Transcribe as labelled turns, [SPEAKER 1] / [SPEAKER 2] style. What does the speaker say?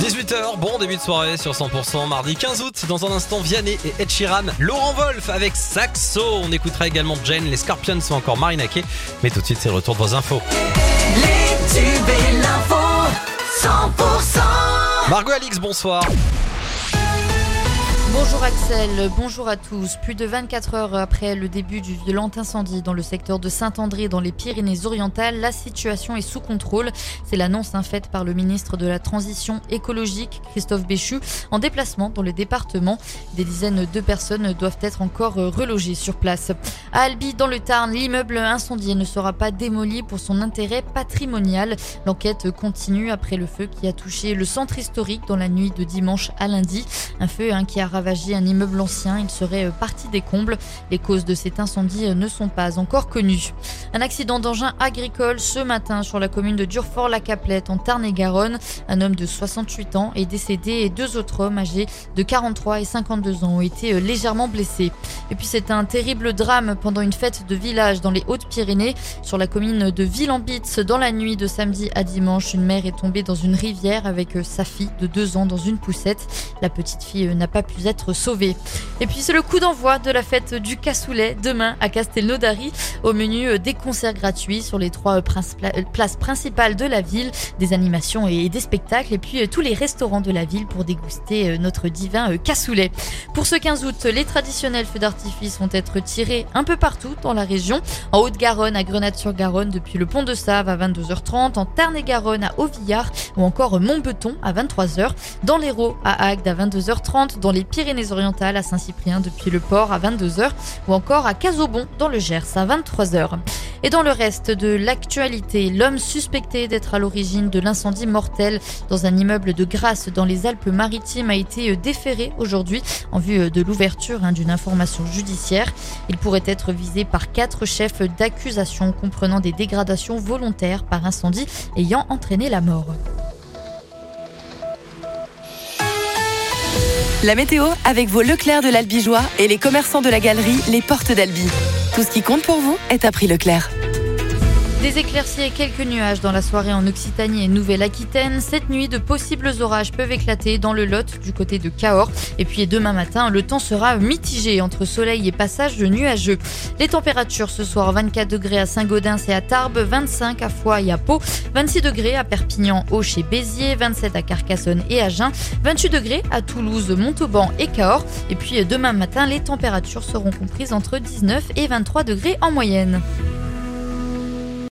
[SPEAKER 1] 18h, bon début de soirée sur 100%, mardi 15 août. Dans un instant, Vianney et Ed Sheeran, Laurent Wolf avec Saxo. On écoutera également Jane, les Scorpions sont encore Marina Kay. Mais tout de suite, c'est le retour de vos infos.
[SPEAKER 2] Les tubes et l'info 100%
[SPEAKER 1] Margot Alix, bonsoir.
[SPEAKER 3] Bonjour Axel, bonjour à tous. Plus de 24 heures après le début du violent incendie dans le secteur de Saint-André dans les Pyrénées-Orientales, la situation est sous contrôle. C'est l'annonce hein, faite par le ministre de la Transition écologique, Christophe Béchu, en déplacement dans le département. Des dizaines de personnes doivent être encore relogées sur place. À Albi, dans le Tarn, l'immeuble incendié ne sera pas démoli pour son intérêt patrimonial. L'enquête continue après le feu qui a touché le centre historique dans la nuit de dimanche à lundi. Un feu hein, qui a ravagé un immeuble ancien. Il serait euh, parti des combles. Les causes de cet incendie euh, ne sont pas encore connues. Un accident d'engin agricole ce matin sur la commune de Durfort-la-Caplette en Tarn-et-Garonne. Un homme de 68 ans est décédé et deux autres hommes âgés de 43 et 52 ans ont été euh, légèrement blessés. Et puis c'est un terrible drame pendant une fête de village dans les Hautes-Pyrénées sur la commune de Villambitz dans la nuit de samedi à dimanche. Une mère est tombée dans une rivière avec sa fille de deux ans dans une poussette. La petite fille n'a pas pu être sauvée. Et puis c'est le coup d'envoi de la fête du cassoulet demain à Castelnaudary. Au menu euh, des concerts gratuits sur les trois euh, euh, places principales de la ville, des animations et des spectacles et puis tous les restaurants de la ville pour déguster notre divin cassoulet. Pour ce 15 août, les traditionnels feux d'artifice vont être tirés un peu partout dans la région. En Haute-Garonne, à Grenade-sur-Garonne depuis le pont de Save à 22h30, en Tarn-et-Garonne à Auvillard ou encore Montbeton à 23h, dans l'Hérault à Agde à 22h30, dans les Pyrénées-Orientales à Saint-Cyprien depuis le port à 22h ou encore à Casobon dans le Gers à 23h. Et dans le reste de l'actualité, l'homme suspecté d'être à l'origine de l'incendie mortel dans un immeuble de Grasse dans les Alpes-Maritimes a été déféré aujourd'hui en vue de l'ouverture hein, d'une information judiciaire. Il pourrait être visé par quatre chefs d'accusation comprenant des dégradations volontaires par incendie ayant entraîné la mort.
[SPEAKER 4] La météo avec vos Leclerc de l'Albigeois et les commerçants de la galerie Les Portes d'Albi. Tout ce qui compte pour vous est à prix Leclerc.
[SPEAKER 3] Des éclaircies et quelques nuages dans la soirée en Occitanie et Nouvelle-Aquitaine. Cette nuit, de possibles orages peuvent éclater dans le Lot du côté de Cahors. Et puis demain matin, le temps sera mitigé entre soleil et passage de nuageux. Les températures ce soir 24 degrés à Saint-Gaudens et à Tarbes, 25 à Foix et à Pau, 26 degrés à Perpignan, Auch et Béziers, 27 à Carcassonne et à Agen, 28 degrés à Toulouse, Montauban et Cahors. Et puis demain matin, les températures seront comprises entre 19 et 23 degrés en moyenne.